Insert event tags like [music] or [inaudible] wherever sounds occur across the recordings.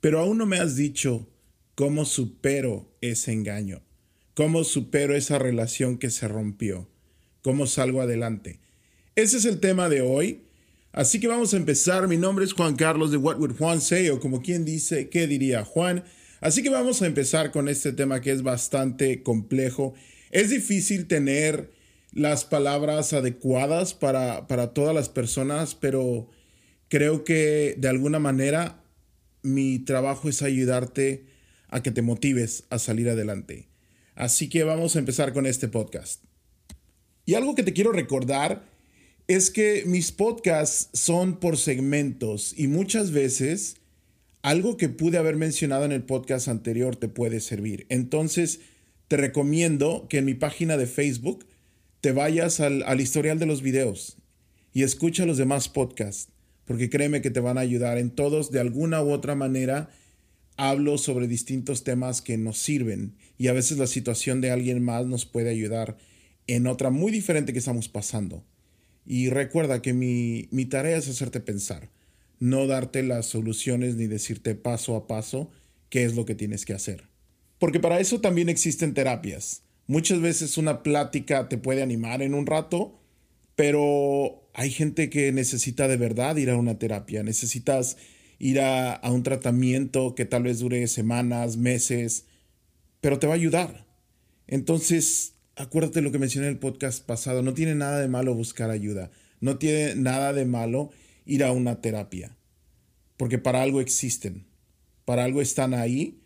Pero aún no me has dicho cómo supero ese engaño, cómo supero esa relación que se rompió, cómo salgo adelante. Ese es el tema de hoy. Así que vamos a empezar. Mi nombre es Juan Carlos de What Would Juan Say o como quien dice, ¿qué diría Juan? Así que vamos a empezar con este tema que es bastante complejo. Es difícil tener las palabras adecuadas para, para todas las personas, pero creo que de alguna manera mi trabajo es ayudarte a que te motives a salir adelante. Así que vamos a empezar con este podcast. Y algo que te quiero recordar es que mis podcasts son por segmentos y muchas veces algo que pude haber mencionado en el podcast anterior te puede servir. Entonces, te recomiendo que en mi página de Facebook te vayas al, al historial de los videos y escucha los demás podcasts, porque créeme que te van a ayudar. En todos, de alguna u otra manera, hablo sobre distintos temas que nos sirven y a veces la situación de alguien más nos puede ayudar en otra muy diferente que estamos pasando. Y recuerda que mi, mi tarea es hacerte pensar no darte las soluciones ni decirte paso a paso qué es lo que tienes que hacer. Porque para eso también existen terapias. Muchas veces una plática te puede animar en un rato, pero hay gente que necesita de verdad ir a una terapia. Necesitas ir a, un tratamiento que tal vez dure semanas, meses, pero te va a ayudar. Entonces, acuérdate lo que mencioné en el podcast pasado, no tiene nada de malo buscar ayuda, no tiene nada de malo ir a una terapia, porque para algo existen, para algo están ahí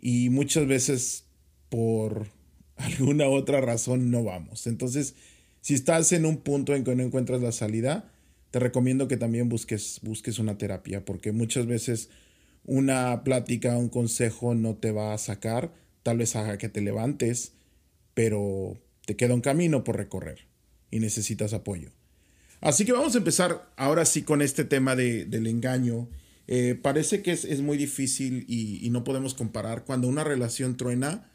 y muchas veces por [laughs] alguna otra razón no vamos. Entonces, si estás en un punto en que no encuentras la salida, te recomiendo que también busques, busques una terapia, porque muchas veces una plática, un consejo no te va a sacar, tal vez haga que te levantes, pero te queda un camino por recorrer y necesitas apoyo. Así que vamos a empezar ahora sí con este tema de, del engaño. Eh, parece que es, es muy difícil y, y, no podemos comparar cuando una relación truena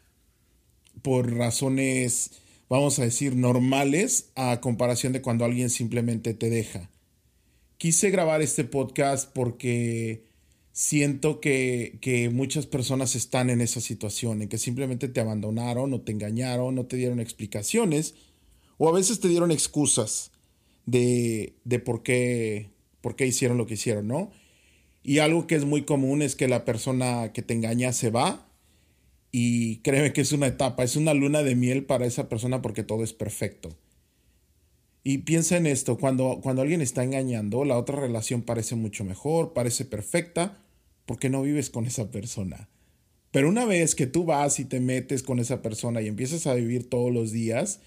por razones, vamos a decir, normales a comparación de cuando alguien simplemente te deja. Quise grabar este podcast porque siento que, que muchas personas están en esa situación, en que simplemente te abandonaron o te engañaron, no te dieron explicaciones o a veces te dieron excusas de, de por, qué, por qué hicieron lo que hicieron, ¿no? Y algo que es muy común es que la persona que te engaña se va y créeme que es una etapa, es una luna de miel para esa persona porque todo es perfecto. Y piensa en esto, cuando, cuando alguien está engañando, la otra relación parece mucho mejor, parece perfecta, porque no vives con esa persona. Pero una vez que tú vas y te metes con esa persona y empiezas a vivir todos los días,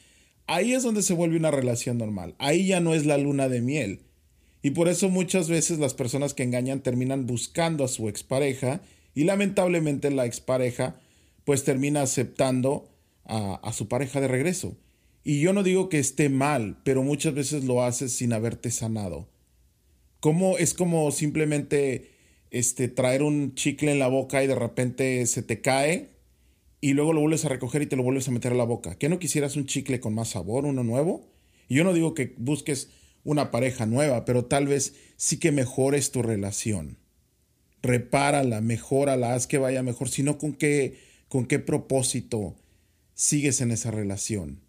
ahí es donde se vuelve una relación normal. Ahí ya no es la luna de miel. Y por eso muchas veces las personas que engañan terminan buscando a su expareja y lamentablemente la expareja pues termina aceptando a, su pareja de regreso. Y yo no digo que esté mal, pero muchas veces lo haces sin haberte sanado. Como es como simplemente este traer un chicle en la boca y de repente se te cae y luego lo vuelves a recoger y te lo vuelves a meter a la boca. ¿Qué no quisieras un chicle con más sabor, uno nuevo? Y yo no digo que busques una pareja nueva, pero tal vez sí que mejores tu relación. Repárala, mejórala, haz que vaya mejor, sino con qué, con qué propósito sigues en esa relación.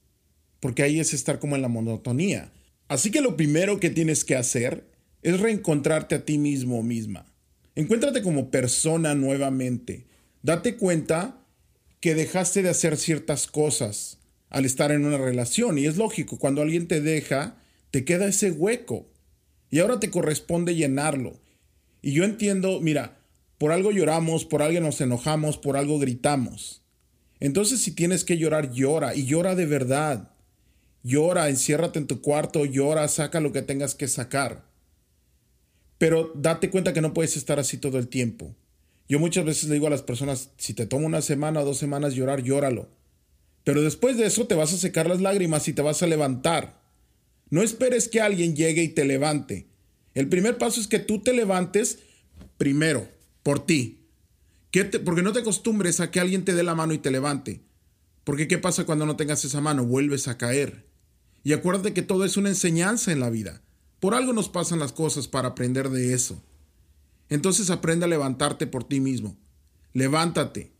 Porque ahí es estar como en la monotonía. Así que lo primero que tienes que hacer es reencontrarte a ti mismo o misma. Encuéntrate como persona nuevamente. Date cuenta que dejaste de hacer ciertas cosas al estar en una relación. Y es lógico, cuando alguien te deja, te queda ese hueco. Y ahora te corresponde llenarlo. Y yo entiendo, mira, por algo lloramos, por algo nos enojamos, por algo gritamos. Entonces si tienes que llorar, llora y llora de verdad. Llora, enciérrate en tu cuarto, llora, saca lo que tengas que sacar. Pero date cuenta que no puedes estar así todo el tiempo. Yo muchas veces le digo a las personas, si te toma una semana o dos semanas llorar, llóralo. Pero después de eso te vas a secar las lágrimas y te vas a levantar. No esperes que alguien llegue y te levante. El primer paso es que tú te levantes primero, por ti. Te, porque no te acostumbres a que alguien te dé la mano y te levante. Porque ¿qué pasa cuando no tengas esa mano? Vuelves a caer. Y acuérdate que todo es una enseñanza en la vida. Por algo nos pasan las cosas para aprender de eso. Entonces aprende a levantarte por ti mismo. Levántate.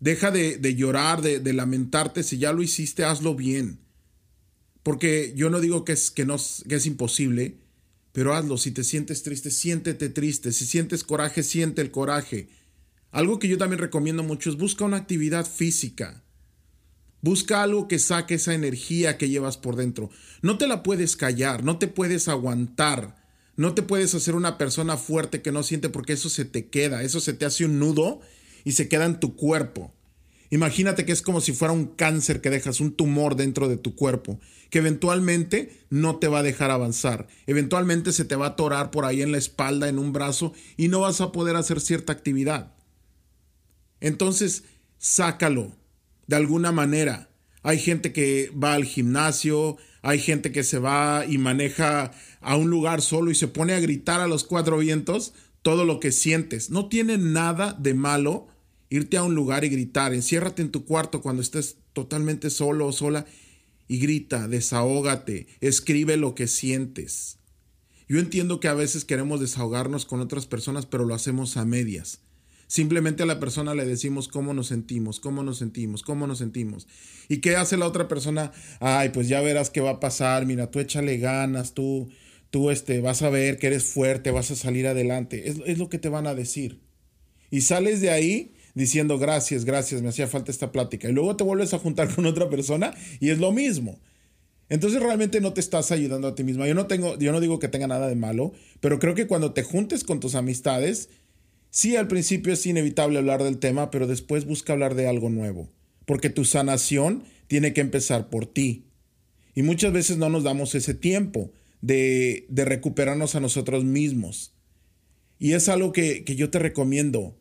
Deja de, llorar, de, lamentarte. Si ya lo hiciste, hazlo bien. Porque yo no digo que es, que, no, que es imposible, pero hazlo. Si te sientes triste, siéntete triste. Si sientes coraje, siente el coraje. Algo que yo también recomiendo mucho es busca una actividad física. Busca algo que saque esa energía que llevas por dentro. No te la puedes callar, no te puedes aguantar, no te puedes hacer una persona fuerte que no siente porque eso se te queda, eso se te hace un nudo y se queda en tu cuerpo. Imagínate que es como si fuera un cáncer que dejas, un tumor dentro de tu cuerpo, que eventualmente no te va a dejar avanzar. Eventualmente se te va a atorar por ahí en la espalda, en un brazo, y no vas a poder hacer cierta actividad. Entonces, sácalo, de alguna manera. Hay gente que va al gimnasio, hay gente que se va y maneja a un lugar solo y se pone a gritar a los cuatro vientos todo lo que sientes. No tiene nada de malo irte a un lugar y gritar. Enciérrate en tu cuarto cuando estés totalmente solo o sola y grita, desahógate, escribe lo que sientes. Yo entiendo que a veces queremos desahogarnos con otras personas, pero lo hacemos a medias. Simplemente a la persona le decimos cómo nos sentimos, cómo nos sentimos, cómo nos sentimos. ¿Y qué hace la otra persona? Ay, pues ya verás qué va a pasar, mira, tú échale ganas, tú, tú este, vas a ver que eres fuerte, vas a salir adelante. Es, es lo que te van a decir. Y sales de ahí diciendo gracias, gracias, me hacía falta esta plática. Y luego te vuelves a juntar con otra persona y es lo mismo. Entonces realmente no te estás ayudando a ti misma. Yo no tengo, yo no digo que tenga nada de malo, pero creo que cuando te juntes con tus amistades, Sí, al principio es inevitable hablar del tema, pero después busca hablar de algo nuevo, porque tu sanación tiene que empezar por ti. Y muchas veces no nos damos ese tiempo de, de recuperarnos a nosotros mismos. Y es algo que, que yo te recomiendo.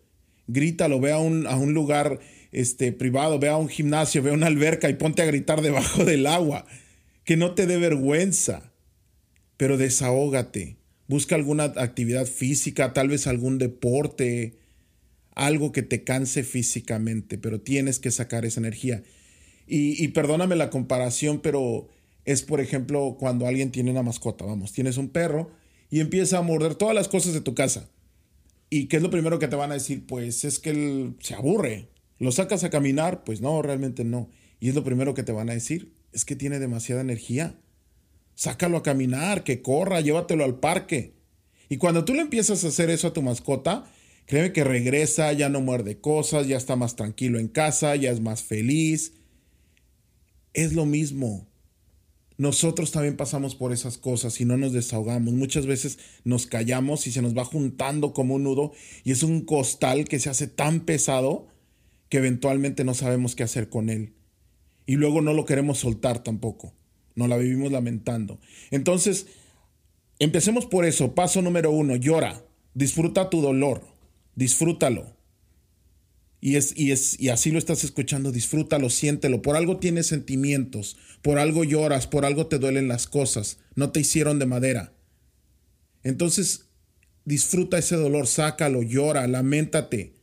Grítalo, ve a un, a un lugar este, privado, ve a un gimnasio, ve a una alberca y ponte a gritar debajo [laughs] del agua. Que no te dé vergüenza, pero desahógate Busca alguna actividad física, tal vez algún deporte, algo que te canse físicamente, pero tienes que sacar esa energía. Y, perdóname la comparación, pero es por ejemplo cuando alguien tiene una mascota, vamos, tienes un perro y empieza a morder todas las cosas de tu casa. ¿Y qué es lo primero que te van a decir? Pues es que él se aburre. ¿Lo sacas a caminar? Pues no, realmente no. Y es lo primero que te van a decir, es que tiene demasiada energía. Sácalo a caminar, que corra, llévatelo al parque. Y cuando tú le empiezas a hacer eso a tu mascota, créeme que regresa, ya no muerde cosas, ya está más tranquilo en casa, ya es más feliz. Es lo mismo. Nosotros también pasamos por esas cosas y no nos desahogamos. Muchas veces nos callamos y se nos va juntando como un nudo y es un costal que se hace tan pesado que eventualmente no sabemos qué hacer con él. Y luego no lo queremos soltar tampoco. Nos la vivimos lamentando. Entonces, empecemos por eso. Paso número uno, llora. Disfruta tu dolor. Disfrútalo. Y, es, y, es, y así lo estás escuchando, disfrútalo, siéntelo. Por algo tienes sentimientos, por algo lloras, por algo te duelen las cosas. No te hicieron de madera. Entonces, disfruta ese dolor, sácalo, llora, lamentate.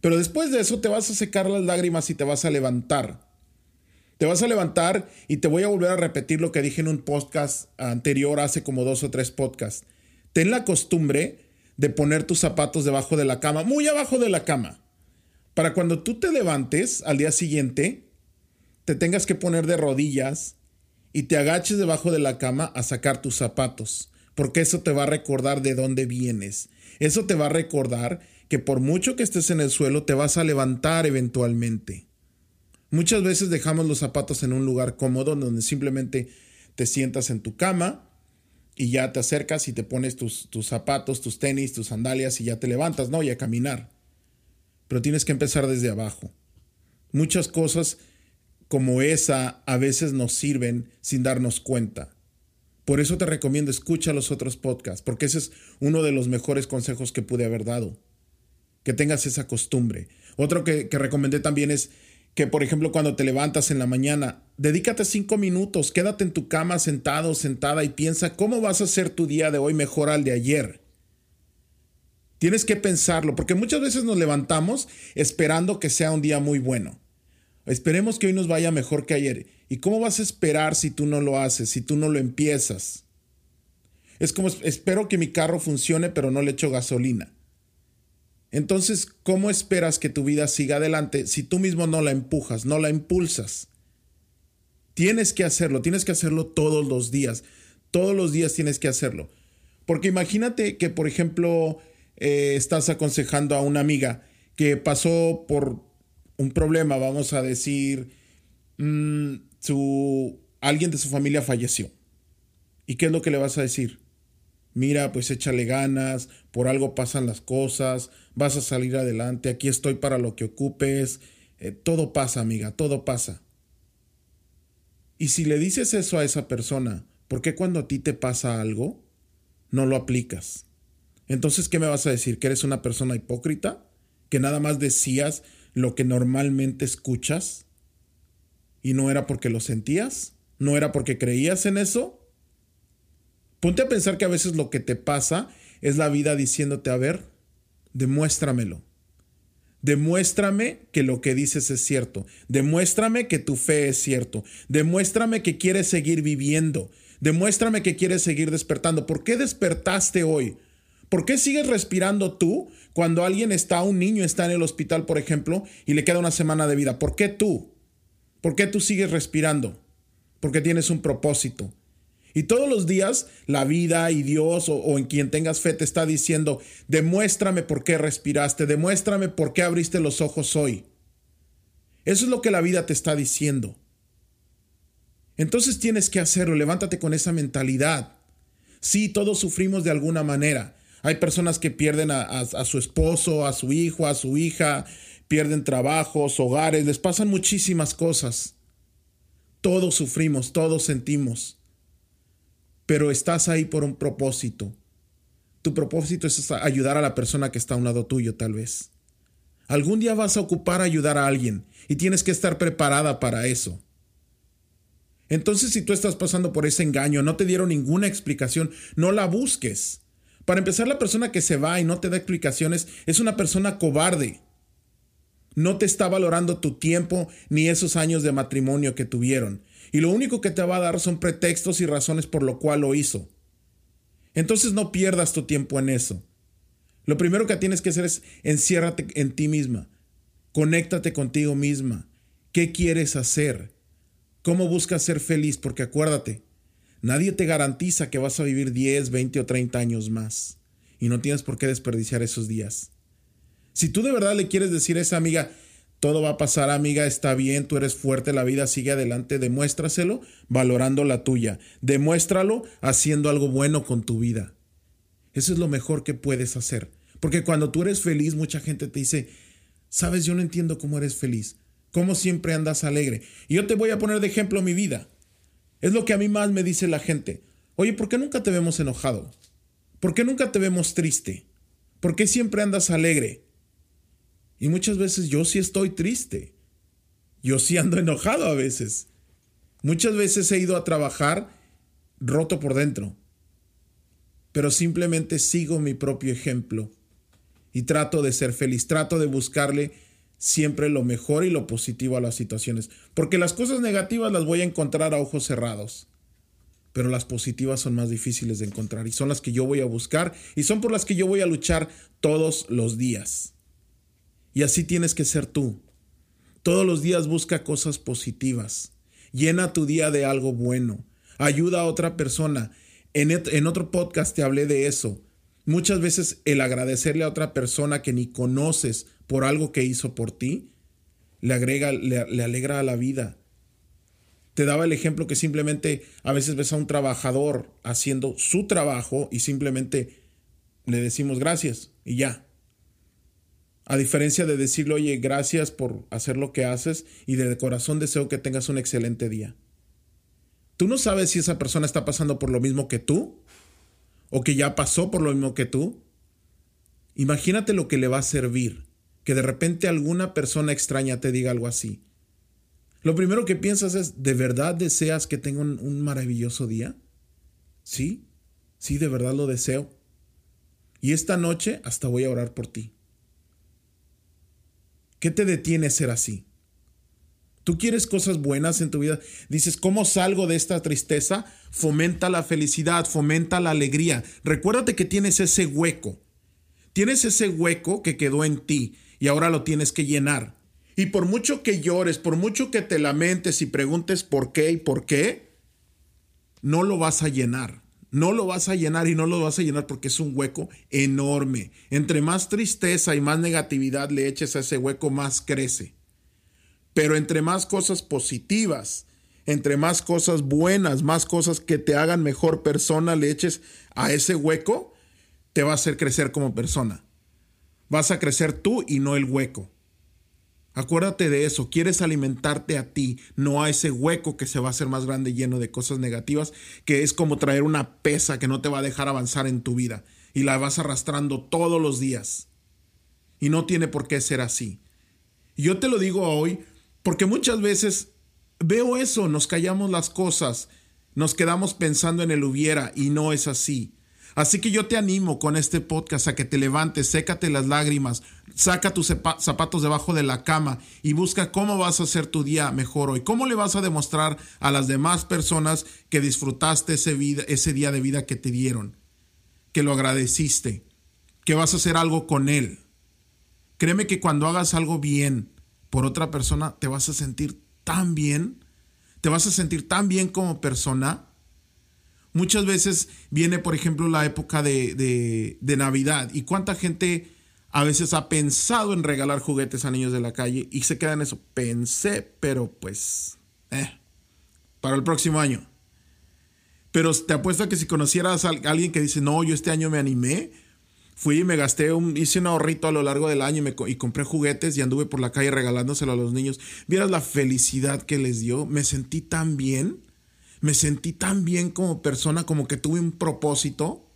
Pero después de eso te vas a secar las lágrimas y te vas a levantar. Te vas a levantar y te voy a volver a repetir lo que dije en un podcast anterior, hace como dos o tres podcasts. Ten la costumbre de poner tus zapatos debajo de la cama, muy abajo de la cama, para cuando tú te levantes al día siguiente, te tengas que poner de rodillas y te agaches debajo de la cama a sacar tus zapatos, porque eso te va a recordar de dónde vienes. Eso te va a recordar que por mucho que estés en el suelo, te vas a levantar eventualmente. Muchas veces dejamos los zapatos en un lugar cómodo donde simplemente te sientas en tu cama y ya te acercas y te pones tus, zapatos, tus tenis, tus sandalias y ya te levantas, ¿no? Y a caminar. Pero tienes que empezar desde abajo. Muchas cosas como esa a veces nos sirven sin darnos cuenta. Por eso te recomiendo escucha los otros podcasts, porque ese es uno de los mejores consejos que pude haber dado. Que tengas esa costumbre. Otro que, que recomendé también es que, por ejemplo, cuando te levantas en la mañana, dedícate cinco minutos, quédate en tu cama sentado, sentada y piensa cómo vas a hacer tu día de hoy mejor al de ayer. Tienes que pensarlo, porque muchas veces nos levantamos esperando que sea un día muy bueno. Esperemos que hoy nos vaya mejor que ayer. ¿Y cómo vas a esperar si tú no lo haces, si tú no lo empiezas? Es como espero que mi carro funcione, pero no le echo gasolina. Entonces, ¿cómo esperas que tu vida siga adelante si tú mismo no la empujas, no la impulsas? Tienes que hacerlo, tienes que hacerlo todos los días. Todos los días tienes que hacerlo. Porque imagínate que, por ejemplo, eh, estás aconsejando a una amiga que pasó por un problema, vamos a decir, mm, su, alguien de su familia falleció. ¿Y qué es lo que le vas a decir? Mira, pues échale ganas, por algo pasan las cosas, vas a salir adelante, aquí estoy para lo que ocupes, eh, todo pasa, amiga, todo pasa. Y si le dices eso a esa persona, ¿por qué cuando a ti te pasa algo, no lo aplicas? Entonces, ¿qué me vas a decir? ¿Que eres una persona hipócrita? ¿Que nada más decías lo que normalmente escuchas? ¿Y no era porque lo sentías? ¿No era porque creías en eso? Ponte a pensar que a veces lo que te pasa es la vida diciéndote, a ver, demuéstramelo. Demuéstrame que lo que dices es cierto. Demuéstrame que tu fe es cierto. Demuéstrame que quieres seguir viviendo. Demuéstrame que quieres seguir despertando. ¿Por qué despertaste hoy? ¿Por qué sigues respirando tú cuando alguien está, un niño está en el hospital, por ejemplo, y le queda una semana de vida? ¿Por qué tú? ¿Por qué tú sigues respirando? Porque tienes un propósito. Y todos los días la vida y Dios o, en quien tengas fe te está diciendo, demuéstrame por qué respiraste, demuéstrame por qué abriste los ojos hoy. Eso es lo que la vida te está diciendo. Entonces tienes que hacerlo, levántate con esa mentalidad. Sí, todos sufrimos de alguna manera. Hay personas que pierden a, su esposo, a su hijo, a su hija, pierden trabajos, hogares, les pasan muchísimas cosas. Todos sufrimos, todos sentimos pero estás ahí por un propósito. Tu propósito es ayudar a la persona que está a un lado tuyo, tal vez. Algún día vas a ocupar ayudar a alguien y tienes que estar preparada para eso. Entonces, si tú estás pasando por ese engaño, no te dieron ninguna explicación, no la busques. Para empezar, la persona que se va y no te da explicaciones es una persona cobarde. No te está valorando tu tiempo ni esos años de matrimonio que tuvieron y lo único que te va a dar son pretextos y razones por lo cual lo hizo. Entonces no pierdas tu tiempo en eso. Lo primero que tienes que hacer es enciérrate en ti misma. Conéctate contigo misma. ¿Qué quieres hacer? ¿Cómo buscas ser feliz? Porque acuérdate, nadie te garantiza que vas a vivir 10, 20 o 30 años más. Y no tienes por qué desperdiciar esos días. Si tú de verdad le quieres decir a esa amiga, todo va a pasar, amiga, está bien, tú eres fuerte, la vida sigue adelante, demuéstraselo valorando la tuya, demuéstralo haciendo algo bueno con tu vida. Eso es lo mejor que puedes hacer, porque cuando tú eres feliz, mucha gente te dice, sabes, yo no entiendo cómo eres feliz, cómo siempre andas alegre. Y yo te voy a poner de ejemplo mi vida. Es lo que a mí más me dice la gente. Oye, ¿por qué nunca te vemos enojado? ¿Por qué nunca te vemos triste? ¿Por qué siempre andas alegre? Y muchas veces yo sí estoy triste. Yo sí ando [laughs] enojado a veces. Muchas veces he ido a trabajar roto por dentro. Pero simplemente sigo mi propio ejemplo y trato de ser feliz, trato de buscarle siempre lo mejor y lo positivo a las situaciones. Porque las cosas negativas las voy a encontrar a ojos cerrados. Pero las positivas son más difíciles de encontrar y son las que yo voy a buscar y son por las que yo voy a luchar todos los días. Y así tienes que ser tú. Todos los días busca cosas positivas. Llena tu día de algo bueno. Ayuda a otra persona. En, otro podcast te hablé de eso. Muchas veces el agradecerle a otra persona que ni conoces por algo que hizo por ti, le agrega, le, le alegra a la vida. Te daba el ejemplo que simplemente a veces ves a un trabajador haciendo su trabajo y simplemente le decimos gracias y ya. A diferencia de decirle, oye, gracias por hacer lo que haces y de corazón deseo que tengas un excelente día. Tú no sabes si esa persona está pasando por lo mismo que tú o que ya pasó por lo mismo que tú. Imagínate lo que le va a servir que de repente alguna persona extraña te diga algo así. Lo primero que piensas es, ¿de verdad deseas que tenga un, maravilloso día? Sí, sí, de verdad lo deseo. Y esta noche hasta voy a orar por ti. ¿Qué te detiene ser así? Tú quieres cosas buenas en tu vida. Dices, ¿cómo salgo de esta tristeza? Fomenta la felicidad, fomenta la alegría. Recuérdate que tienes ese hueco. Tienes ese hueco que quedó en ti y ahora lo tienes que llenar. Y por mucho que llores, por mucho que te lamentes y preguntes por qué y por qué, no lo vas a llenar. No lo vas a llenar y no lo vas a llenar porque es un hueco enorme. Entre más tristeza y más negatividad le eches a ese hueco, más crece. Pero entre más cosas positivas, entre más cosas buenas, más cosas que te hagan mejor persona le eches a ese hueco, te va a hacer crecer como persona. Vas a crecer tú y no el hueco. Acuérdate de eso, quieres alimentarte a ti, no a ese hueco que se va a hacer más grande lleno de cosas negativas, que es como traer una pesa que no te va a dejar avanzar en tu vida y la vas arrastrando todos los días. Y no tiene por qué ser así. Y yo te lo digo hoy porque muchas veces veo eso, nos callamos las cosas, nos quedamos pensando en el hubiera y no es así. Así que yo te animo con este podcast a que te levantes, sécate las lágrimas, saca tus zapatos debajo de la cama y busca cómo vas a hacer tu día mejor hoy. ¿Cómo le vas a demostrar a las demás personas que disfrutaste ese, vida, ese día de vida que te dieron? Que lo agradeciste, que vas a hacer algo con él. Créeme que cuando hagas algo bien por otra persona, te vas a sentir tan bien, te vas a sentir tan bien como persona Muchas veces viene, por ejemplo, la época de, Navidad y cuánta gente a veces ha pensado en regalar juguetes a niños de la calle y se queda en eso. Pensé, pero pues, eh, para el próximo año. Pero te apuesto a que si conocieras a alguien que dice, no, yo este año me animé, fui y me gasté, un, hice un ahorrito a lo largo del año y, me, y compré juguetes y anduve por la calle regalándoselo a los niños. Vieras la felicidad que les dio, me sentí tan bien me sentí tan bien como persona, como que tuve un propósito.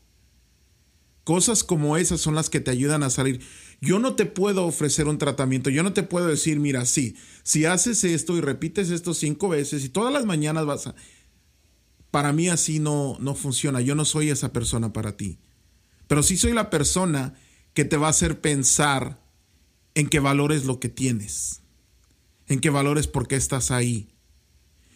Cosas como esas son las que te ayudan a salir. Yo no te puedo ofrecer un tratamiento, yo no te puedo decir, mira, sí, si haces esto y repites esto cinco veces y todas las mañanas vas a... Para mí así no, no funciona, yo no soy esa persona para ti. Pero sí soy la persona que te va a hacer pensar en que valores lo que tienes, en que valores por qué estás ahí,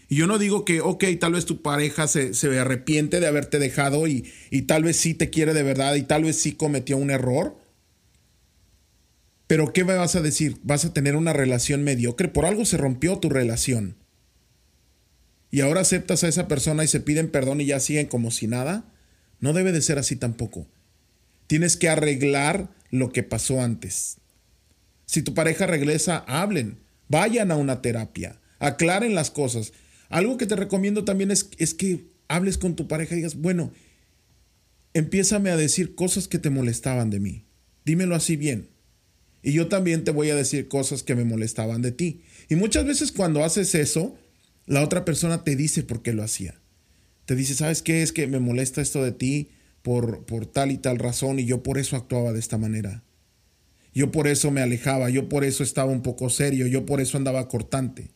y yo no digo que, ok, tal vez tu pareja se, arrepiente de haberte dejado y, y tal vez sí te quiere de verdad y tal vez sí cometió un error. Pero ¿qué vas a decir? ¿Vas a tener una relación mediocre? Por algo se rompió tu relación. Y ahora aceptas a esa persona y se piden perdón y ya siguen como si nada. No debe de ser así tampoco. Tienes que arreglar lo que pasó antes. Si tu pareja regresa, hablen, vayan a una terapia, aclaren las cosas. Algo que te recomiendo también es, es que hables con tu pareja y digas, bueno, empiézame a decir cosas que te molestaban de mí. Dímelo así bien. Y yo también te voy a decir cosas que me molestaban de ti. Y muchas veces cuando haces eso, la otra persona te dice por qué lo hacía. Te dice, ¿sabes qué? Es que me molesta esto de ti por, por tal y tal razón y yo por eso actuaba de esta manera. Yo por eso me alejaba, yo por eso estaba un poco serio, yo por eso andaba cortante.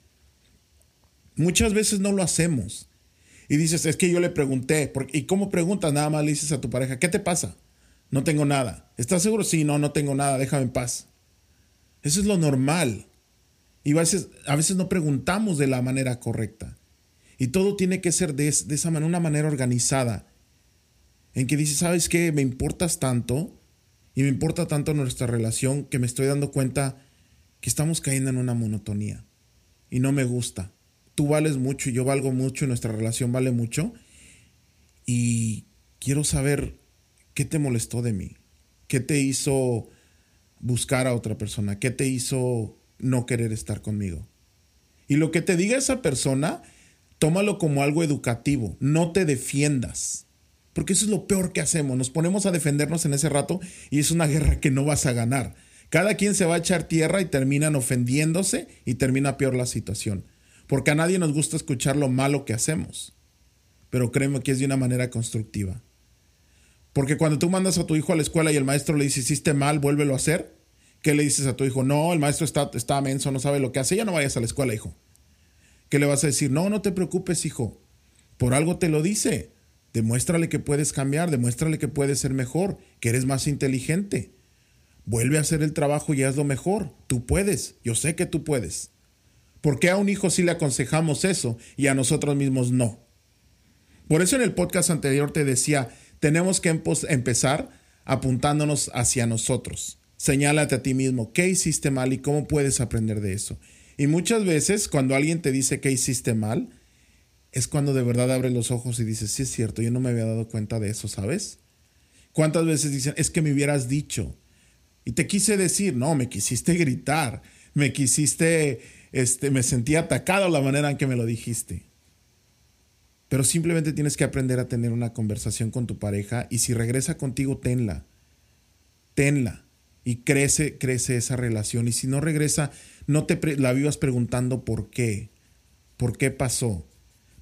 Muchas veces no lo hacemos. Y dices, es que yo le pregunté, ¿y cómo preguntas? Nada más le dices a tu pareja, ¿qué te pasa? No tengo nada. ¿Estás seguro? Sí, no, no tengo nada, déjame en paz. Eso es lo normal. Y a veces, a veces no preguntamos de la manera correcta. Y todo tiene que ser de, esa manera, una manera organizada. En que dices, ¿sabes qué? Me importas tanto y me importa tanto nuestra relación que me estoy dando cuenta que estamos cayendo en una monotonía. Y no me gusta tú vales mucho y yo valgo mucho y nuestra relación vale mucho. Y quiero saber qué te molestó de mí, qué te hizo buscar a otra persona, qué te hizo no querer estar conmigo. Y lo que te diga esa persona, tómalo como algo educativo, no te defiendas. Porque eso es lo peor que hacemos, nos ponemos a defendernos en ese rato y es una [laughs] guerra que no vas a ganar. Cada quien se va a echar tierra y terminan ofendiéndose y termina peor la situación porque a nadie nos gusta escuchar lo malo que hacemos, pero créeme que es de una manera constructiva. Porque cuando tú mandas a tu hijo a la escuela y el maestro le dice, hiciste mal, vuélvelo a hacer, ¿qué le dices a tu hijo? No, el maestro está, está menso, no sabe lo que hace, ya no vayas a la escuela, hijo. ¿Qué le vas a decir? No, no te preocupes, hijo. Por algo te lo dice. Demuéstrale que puedes cambiar, demuéstrale que puedes ser mejor, que eres más inteligente. Vuelve a hacer el trabajo y hazlo mejor. Tú puedes, yo sé que tú puedes. ¿Por qué a un hijo sí le aconsejamos eso y a nosotros mismos no? Por eso en el podcast anterior te decía, tenemos que empezar apuntándonos hacia nosotros. Señálate a ti mismo qué hiciste mal y cómo puedes aprender de eso. Y muchas veces cuando alguien te dice que hiciste mal, es cuando de verdad abres los ojos y dices, sí es cierto, yo no me había dado cuenta de eso, ¿sabes? ¿Cuántas veces dicen, es que me hubieras dicho? Y te quise decir, no, me quisiste [laughs] gritar, me quisiste, este, me sentí atacado la manera en que me lo dijiste. Pero simplemente tienes que aprender a tener una conversación con tu pareja y si regresa contigo, tenla. Tenla. Y crece, crece esa relación. Y si no regresa, no te la vivas preguntando por qué. ¿Por qué pasó?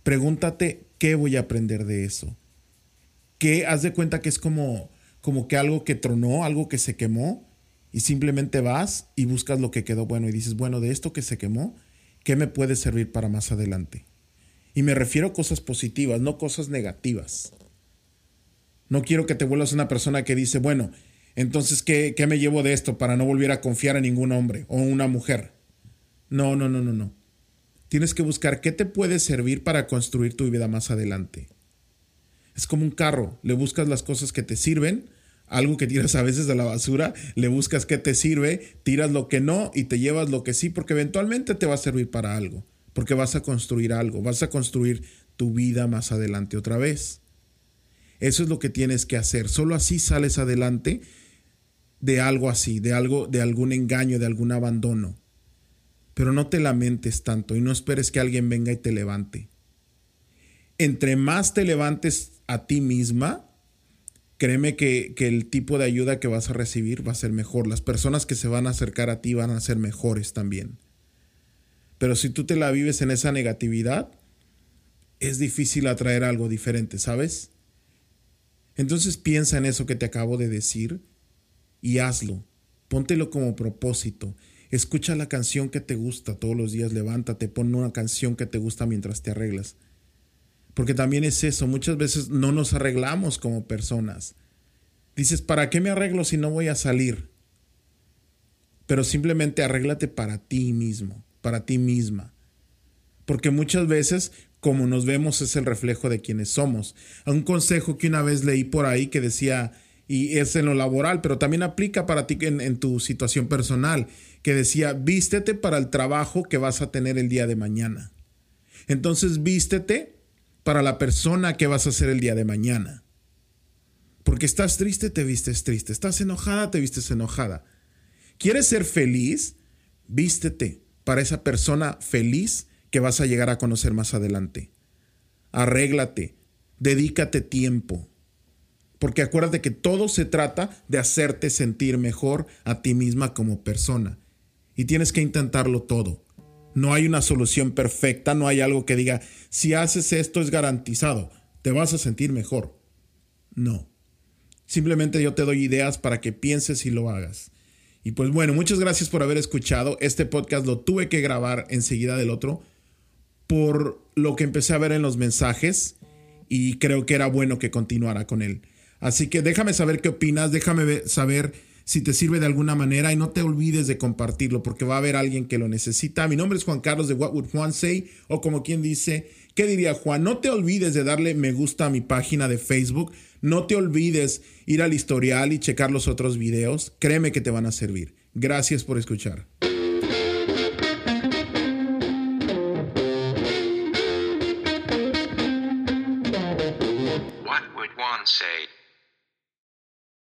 Pregúntate qué voy a aprender de eso. ¿Qué? Haz de cuenta que es como, como que algo que tronó, algo que se quemó, y simplemente vas y buscas lo que quedó bueno y dices, bueno, de esto que se quemó, ¿qué me puede servir para más adelante? Y me refiero a cosas positivas, no cosas negativas. No quiero que te vuelvas una persona que dice, bueno, entonces, ¿qué, ¿qué, me llevo de esto para no volver a confiar en ningún hombre o una mujer? No, no, no, no, no. Tienes que buscar qué te puede servir para construir tu vida más adelante. Es como un carro, le buscas las cosas que te sirven, algo que tiras a veces a la basura, le buscas qué te sirve, tiras lo que no y te llevas lo que sí, porque eventualmente te va a servir para algo porque vas a construir algo, vas a construir tu vida más adelante otra vez. Eso es lo que tienes que hacer. Solo así sales adelante de algo así, de algo, de algún engaño, de algún abandono. Pero no te lamentes tanto y no esperes que alguien venga y te levante. Entre más te levantes a ti misma, créeme que, que, el tipo de ayuda que vas a recibir va a ser mejor. Las personas que se van a acercar a ti van a ser mejores también. Pero si tú te la vives en esa negatividad, es difícil atraer algo diferente, ¿sabes? Entonces piensa en eso que te acabo de decir y hazlo. Póntelo como propósito. Escucha la canción que te gusta todos los días, levántate, pon una canción que te gusta mientras te arreglas. Porque también es eso, muchas veces no nos arreglamos como personas. Dices, ¿para qué me arreglo si no voy a salir? Pero simplemente arréglate para ti mismo para ti misma. Porque muchas veces como nos vemos es el reflejo de quienes somos. Un consejo que una vez leí por ahí que decía, y es en lo laboral, pero también aplica para ti en, en, tu situación personal, que decía, vístete para el trabajo que vas a tener el día de mañana. Entonces vístete para la persona que vas a ser el día de mañana. Porque estás triste, te vistes triste. Estás enojada, te vistes enojada. ¿Quieres ser feliz? Vístete para esa persona feliz que vas a llegar a conocer más adelante. Arréglate, dedícate tiempo. Porque acuérdate que todo se trata de hacerte sentir mejor a ti misma como persona. Y tienes que intentarlo todo. No hay una solución perfecta, no hay algo que diga, si haces esto es garantizado, te vas a sentir mejor. No. Simplemente yo te doy ideas para que pienses y lo hagas. Y pues bueno, muchas gracias por haber escuchado. Este podcast lo tuve que grabar enseguida del otro por lo que empecé a ver en los mensajes y creo que era bueno que continuara con él. Así que déjame saber qué opinas, déjame saber si te sirve de alguna manera y no te olvides de compartirlo porque va a haber alguien que lo necesita. Mi nombre es Juan Carlos de What Would Juan Say o como quien dice, ¿qué diría Juan? No te olvides de darle me gusta a mi página de Facebook. No te olvides ir al historial y checar los otros videos. Créeme que te van a servir. Gracias por escuchar.